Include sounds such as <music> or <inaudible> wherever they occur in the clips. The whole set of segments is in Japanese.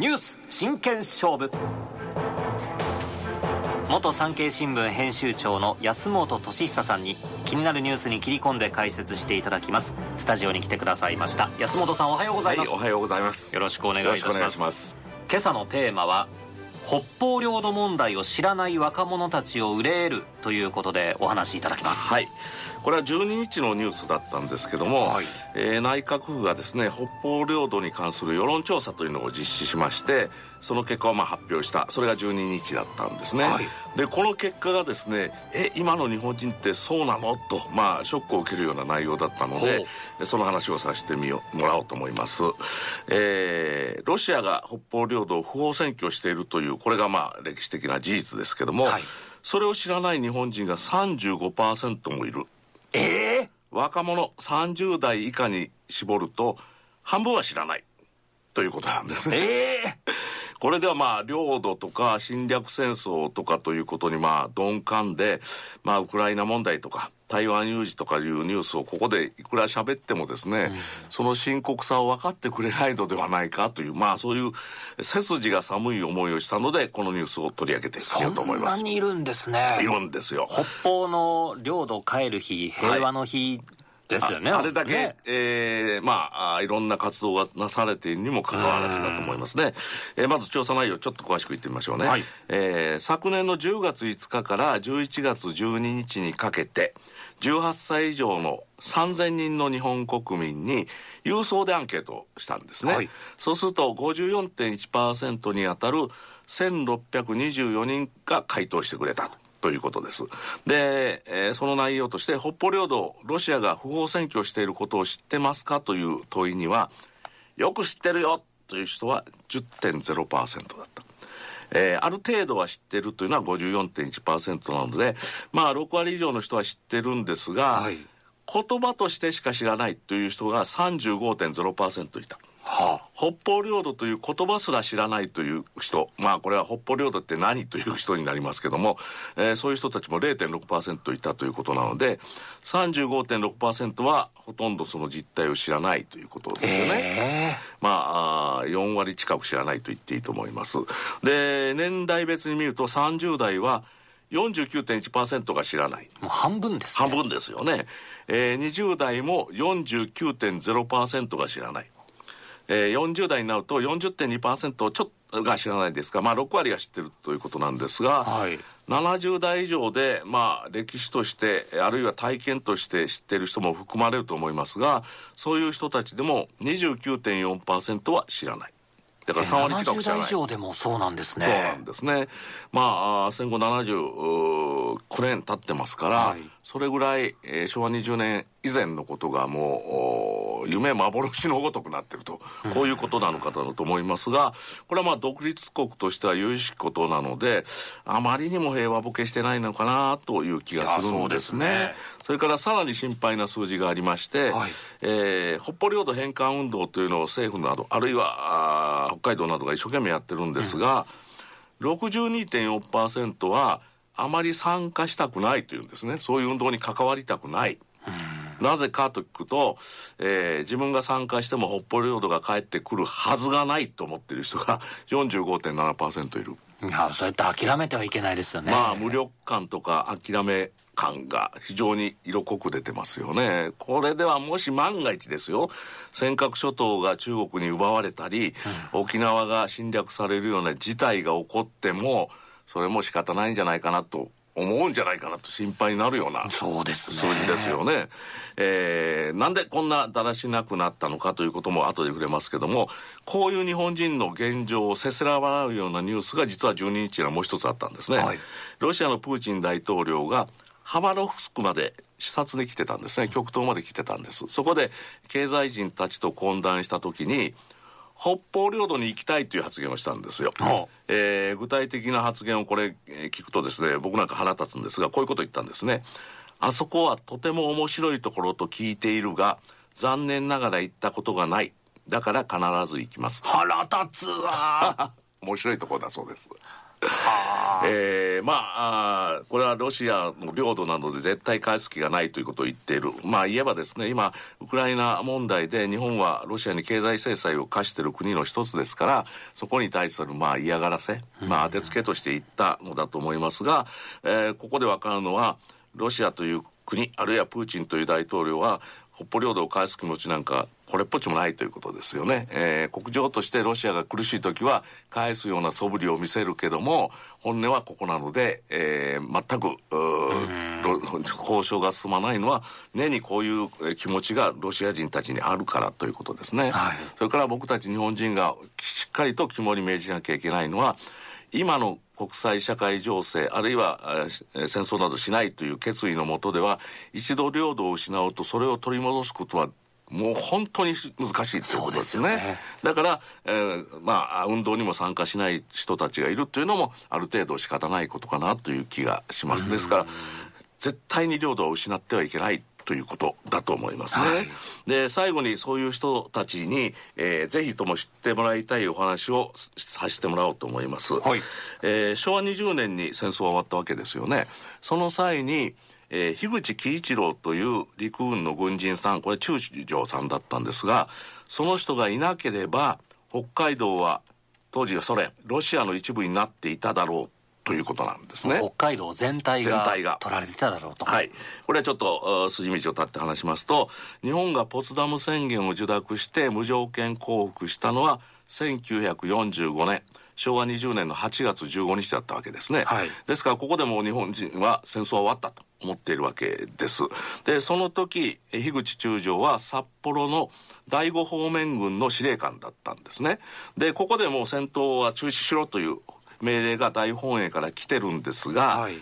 ニュース真剣勝負。元産経新聞編集長の安本俊久さんに気になるニュースに切り込んで解説していただきます。スタジオに来てくださいました。安本さんおはようございます、はい、おはようございます。よろしくお願いいたします。今朝のテーマは北方領土問題を知らない若者たちを憂えるということでお話しいただきます。はい。これは12日のニュースだったんですけども、はい、えー、内閣府がですね北方領土に関する世論調査というのを実施しましてその結果をまあ発表したそれが12日だったんですね、はい、でこの結果がですねえ今の日本人ってそうなの？とまあショックを受けるような内容だったのでその話をさせてみよもらおうと思います、えー、ロシアが北方領土を不法占拠しているというこれがまあ歴史的な事実ですけども、はい、それを知らない日本人が35%もいる。ええ？ー、若者30代以下に絞ると半分は知らない。ということなんですね。ええ？ーこれではまあ領土とか侵略戦争とかということにまあ鈍感で、まあウクライナ問題とか台湾有事とかいうニュースをここでいくら喋ってもですね、うん、その深刻さを分かってくれないのではないかという、まあそういう背筋が寒い思いをしたので、このニュースを取り上げてみようと思います。そんなにいるんですね。いるんですよ。北方の領土帰る日、平和の日、はいですよね。あれだけ、ね、えー、まあいろんな活動がなされているにもかかわらずだと思いますね。えー、まず調査内容、ちょっと詳しく言ってみましょうね。はい、えー、昨年の10月5日から11月12日にかけて、18歳以上の3000人の日本国民に郵送でアンケートをしたんですね。はい、そうすると54.1%に当たる1624人が回答してくれたと。ということです。で、えー、その内容として、北方領土、ロシアが不法占拠していることを知ってますかという問いには、よく知ってるよという人は10.0%だった。えー、ある程度は知ってるというのは54.1%なので、まあ6割以上の人は知ってるんですが、はい、言葉としてしか知らないという人が35.0%いた。はあ、北方領土という言葉すら知らないという人、まあこれは北方領土って何という人になりますけども、えー、そういう人たちも0.6%いたということなので、35.6%はほとんどその実態を知らないということですよね。えー、まあ4割近く知らないと言っていいと思います。で、年代別に見ると30代は49.1%が知らない。もう半分です、ね、半分ですよね。えー、20代も49.0%が知らない。えー、40代になると40.2%ちょっとが知らないですが、まあ、6割が知ってるということなんですが、はい、70代以上で、まあ、歴史としてあるいは体験として知っている人も含まれると思いますがそういう人たちでも29.4%は知らない。だから3割近く知らない。70代以上でもそうなんですね。そうなんですね。まあ、戦後79年経ってますから、はい、それぐらい、えー、昭和20年以前のことがもう、夢幻のごとくなってると、こういうことなのかだと思いますが、これはまあ独立国としては有しきことなので、あまりにも平和ボケしてないのかなという気がするんですね。それからさらに心配な数字がありまして、はい、えー、北方領土返還運動というのを政府など、あるいは北海道などが一生懸命やってるんですが、うん、62.4%はあまり参加したくないというんですね。そういう運動に関わりたくない。なぜかと聞くと、えー、自分が参加しても北方領土が帰ってくるはずがないと思っている人が <laughs> 45.7%いる。いや、そうやって諦めてはいけないですよね。まあ、無力感とか諦め感が非常に色濃く出てますよね。これではもし万が一ですよ、尖閣諸島が中国に奪われたり、うん、沖縄が侵略されるような事態が起こっても、それも仕方ないんじゃないかなと思うんじゃないかなと心配になるようなそうです数字ですよね。えー、なんでこんなだらしなくなったのかということも後で触れますけども、こういう日本人の現状をせせら笑うようなニュースが実は12日にはもう一つあったんですね。はい、ロシアのプーチン大統領がハバロフスクまで視察に来てたんですね。極東まで来てたんです。そこで経済人たちと懇談した時に、北方領土に行きたいという発言をしたんですよ。えー、具体的な発言をこれ聞くとですね、僕なんか腹立つんですが、こういうことを言ったんですね。あそこはとても面白いところと聞いているが、残念ながら行ったことがない。だから必ず行きます。腹立つわ <laughs> 面白いところだそうです。えー、まあこれはロシアの領土なので絶対返す気がないということを言っている。まあ言えばですね、今、ウクライナ問題で日本はロシアに経済制裁を課している国の一つですから、そこに対するまあ嫌がらせ、まあ当てつけとして言ったのだと思いますが、えー、ここでわかるのは、ロシアという国、あるいはプーチンという大統領は、北方領土を返す気持ちなんかこれっぽっちもないということですよね、えー、国情としてロシアが苦しい時は返すような素振りを見せるけども本音はここなので、えー、全く交渉が進まないのは根にこういう気持ちがロシア人たちにあるからということですね、はい、それから僕たち日本人がしっかりと肝に銘じなきゃいけないのは今の国際社会情勢、あるいは戦争などしないという決意のもとでは、一度領土を失うとそれを取り戻すことはもう本当に難しいということですね。ねだから、えー、まあ、運動にも参加しない人たちがいるというのも、ある程度仕方ないことかなという気がします。ですから、絶対に領土を失ってはいけないということだと思いますね。はい、で、最後にそういう人たちに、えー、ぜひとも知ってもらいたいお話をさせてもらおうと思います。はい、えー、昭和20年に戦争は終わったわけですよね。その際に、えー、樋口喜一郎という陸軍の軍人さん、これ中将さんだったんですが、その人がいなければ、北海道は当時はソ連、ロシアの一部になっていただろうということなんですね。北海道全体が取られてただろうと。はい。これはちょっと筋道を立って話しますと、日本がポツダム宣言を受諾して無条件降伏したのは1945年。昭和20年の8月15日だったわけですね。はい、ですからここでも日本人は戦争は終わったと思っているわけです。で、その時、樋口中将は札幌の第五方面軍の司令官だったんですね。で、ここでもう戦闘は中止しろという命令が大本営から来てるんですが、はい、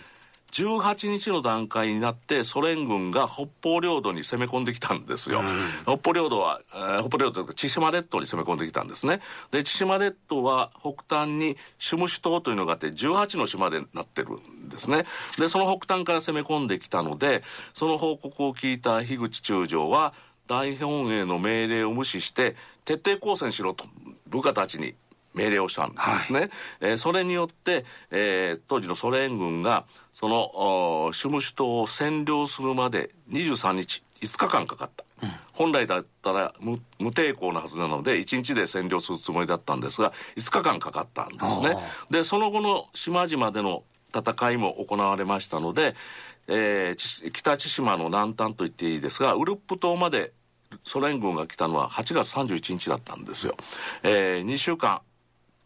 18日の段階になってソ連軍が北方領土に攻め込んできたんですよ。うん、北方領土は、えー、北方領土というか千島列島に攻め込んできたんですね。で、千島列島は北端にシュムシュ島というのがあって18の島でなってるんですね。で、その北端から攻め込んできたので、その報告を聞いた樋口中将は大本営の命令を無視して徹底抗戦しろと部下たちに命令をしたんですね。はい、えー、それによって、えー、当時のソ連軍が、その、シュムシュ島を占領するまで23日、5日間かかった。うん、本来だったら無無抵抗なはずなので、1日で占領するつもりだったんですが、5日間かかったんですね。で、その後の島々での戦いも行われましたので、えー、北千島の南端と言っていいですが、ウルップ島までソ連軍が来たのは8月31日だったんですよ。えー、2週間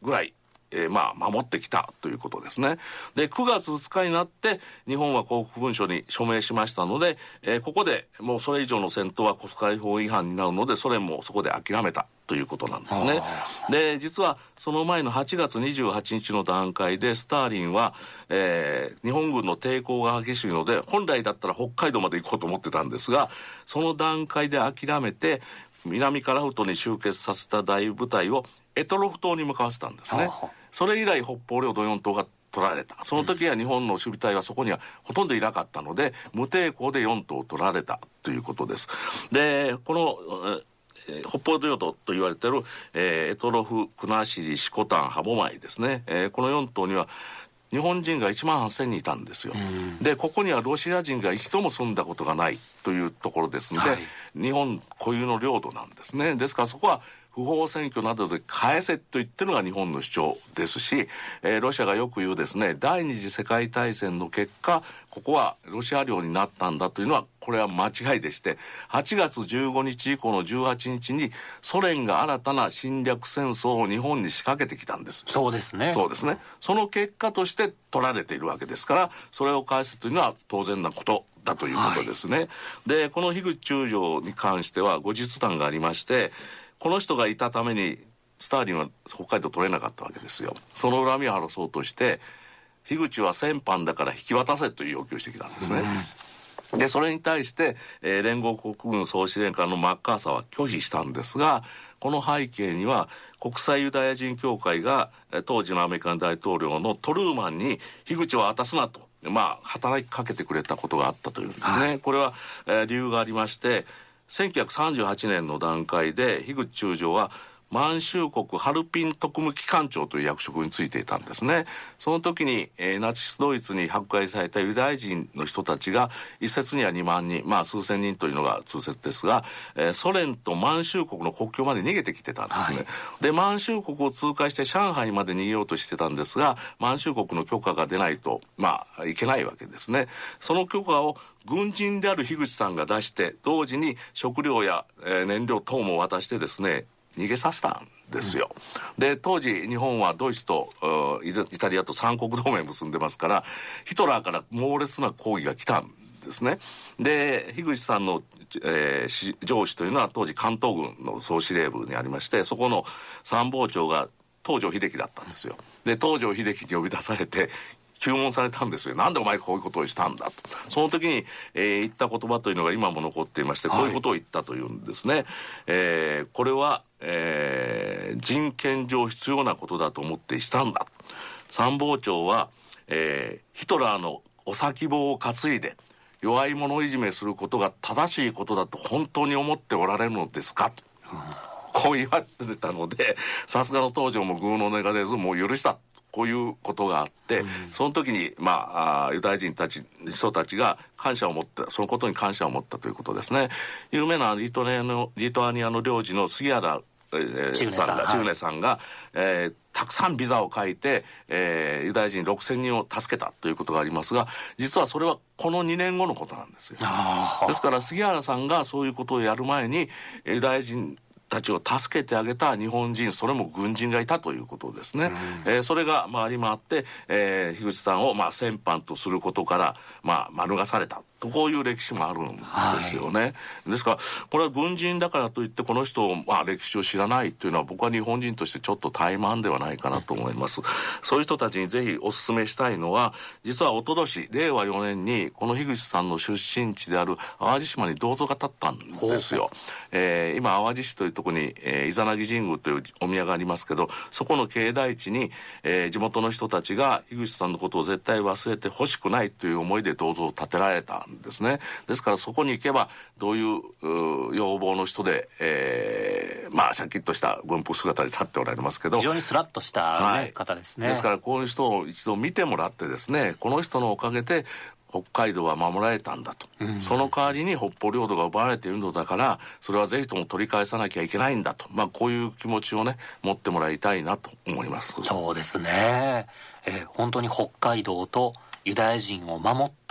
ぐらいえー、まあ、守ってきたということですね。で、9月2日になって、日本は降伏文書に署名しましたので、えー、ここでもうそれ以上の戦闘は国際法違反になるので、ソ連もそこで諦めたということなんですね。で、実はその前の8月28日の段階で、スターリンは、えー、日本軍の抵抗が激しいので、本来だったら北海道まで行こうと思ってたんですが、その段階で諦めて、南カラフトに集結させた大部隊をエトロフ島に向かわせたんですね。それ以来北方領土4島が取られた。その時は日本の守備隊はそこにはほとんどいなかったので、無抵抗で4島取られたということです。で、この、えー、北方領土と言われている、えー、エトロフ、国後、シコタン、歯舞ですね。えー、この4島には日本人が1万8000人いたんですよ。で、ここにはロシア人が一度も住んだことがないというところですので、はい、日本固有の領土なんですね。ですからそこは不法占拠などで返せと言ってるのが日本の主張ですし、えー、ロシアがよく言うですね、第二次世界大戦の結果、ここはロシア領になったんだというのは、これは間違いでして、8月15日以降の18日に、ソ連が新たな侵略戦争を日本に仕掛けてきたんです。そうですね。そうですね。その結果として取られているわけですから、それを返すというのは当然なことだということですね。はい、で、この樋口中将に関しては後日談がありまして、この人がいたためにスターリンは北海道取れなかったわけですよ。その恨みを晴らそうとして樋口は戦犯だから引き渡せという要求をしてきたんですね、うん、でそれに対して、えー、連合国軍総司令官のマッカーサーは拒否したんですがこの背景には国際ユダヤ人協会が当時のアメリカン大統領のトルーマンに樋口は渡すなとまあ働きかけてくれたことがあったというんですね、はい、これは、えー、理由がありまして1938年の段階で樋口中将は満州国ハルピン特務機関長という役職についていたんですね。その時に、えー、ナチスドイツに迫害されたユダヤ人の人たちが、一説には2万人、まあ数千人というのが通説ですが、えー、ソ連と満州国の国境まで逃げてきてたんですね。はい、で、満州国を通過して上海まで逃げようとしてたんですが、満州国の許可が出ないと、まあ、いけないわけですね。その許可を軍人である樋口さんが出して、同時に食料や、えー、燃料等も渡してですね、逃げさせたんですよ。うん、で、当時日本はドイツとイタリアと三国同盟結んでますから、ヒトラーから猛烈な抗議が来たんですね。で、樋口さんの、えー、上司というのは当時関東軍の総司令部にありまして、そこの参謀長が東条英機だったんですよ。で、東条英機に呼び出されて、注文されたんですよ。なんでお前こういうことをしたんだと。その時に、えー、言った言葉というのが今も残っていまして、こういうことを言ったというんですね。はい、えー、これは、えー、人権上必要なことだと思ってしたんだ。参謀長は、えー、ヒトラーのお先棒を担いで、弱い者いじめすることが正しいことだと本当に思っておられるのですかと。こう言われてたので、さすがの東条も偶の音が出ず、もう許した。こういうことがあって、うん、その時に、まあ、ユダヤ人たち、人たちが感謝を持った、そのことに感謝を持ったということですね。有名なリトネのリトアニアの領事の杉原、えー、さんが、チューネさんが、えー、たくさんビザを書いて、えー、ユダヤ人6000人を助けたということがありますが、実はそれはこの2年後のことなんですよ。ですから杉原さんがそういうことをやる前に、ユダヤ人たちを助けてあげた日本人、それも軍人がいたということですね。うん、えー、それが回り回って、えー、樋口さんをまあ戦犯とすることから、まあ、免された。こういう歴史もあるんですよね。はい、ですから、これは軍人だからといってこの人を、まあ、歴史を知らないというのは僕は日本人としてちょっと怠慢ではないかなと思います。そういう人たちにぜひお勧めしたいのは、実はおととし、令和4年にこの樋口さんの出身地である淡路島に銅像が建ったんですよ。えー、今、淡路市というところに、えー、イザナギ神宮というお宮がありますけど、そこの境内地に、えー、地元の人たちが樋口さんのことを絶対忘れてほしくないという思いで銅像を建てられたんですね。ですからそこに行けば、どういう要望の人で、えー、まあ、シャキッとした軍服姿で立っておられますけど。非常にスラッとした、ね、はい、方ですね。ですからこういう人を一度見てもらってですね、この人のおかげで、北海道は守られたんだと、うん、その代わりに北方領土が奪われているのだからそれはぜひとも取り返さなきゃいけないんだと、まあ、こういう気持ちをね持ってもらいたいなと思いますそうですね、えー、本当に北海道とユダヤ人を守った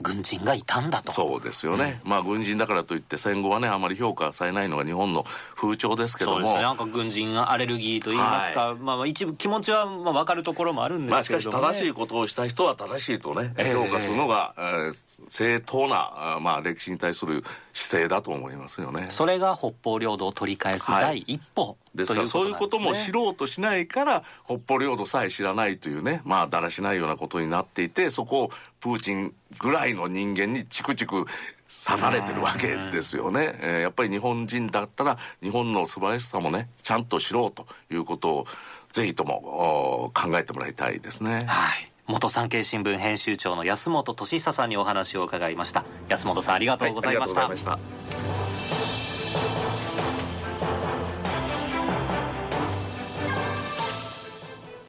軍人がいたんだと、はい、そうですよね、うん、まあ軍人だからといって戦後はねあまり評価されないのが日本の風潮ですけども。そうですね。なんか軍人アレルギーといいますか、はい、まあ一部気持ちはまあ分かるところもあるんですけど、ね、まあしかし正しいことをした人は正しいとね、えー、評価するのが、えー、正当な、まあ、歴史に対する姿勢だと思いますよね。それが北方領土を取り返す第一歩、はい。ですからそういうことも知ろうとしないから北方領土さえ知らないというね。まあだらしないようなことになっていてそこをプーチンぐらいの人間にチクチク刺されてるわけですよね、えー、やっぱり日本人だったら日本の素晴らしさもねちゃんと知ろうということをぜひとも考えてもらいたいですね。はい。元産経新聞編集長の安本俊久さんにお話を伺いました。安本さんありがとうございました、はい、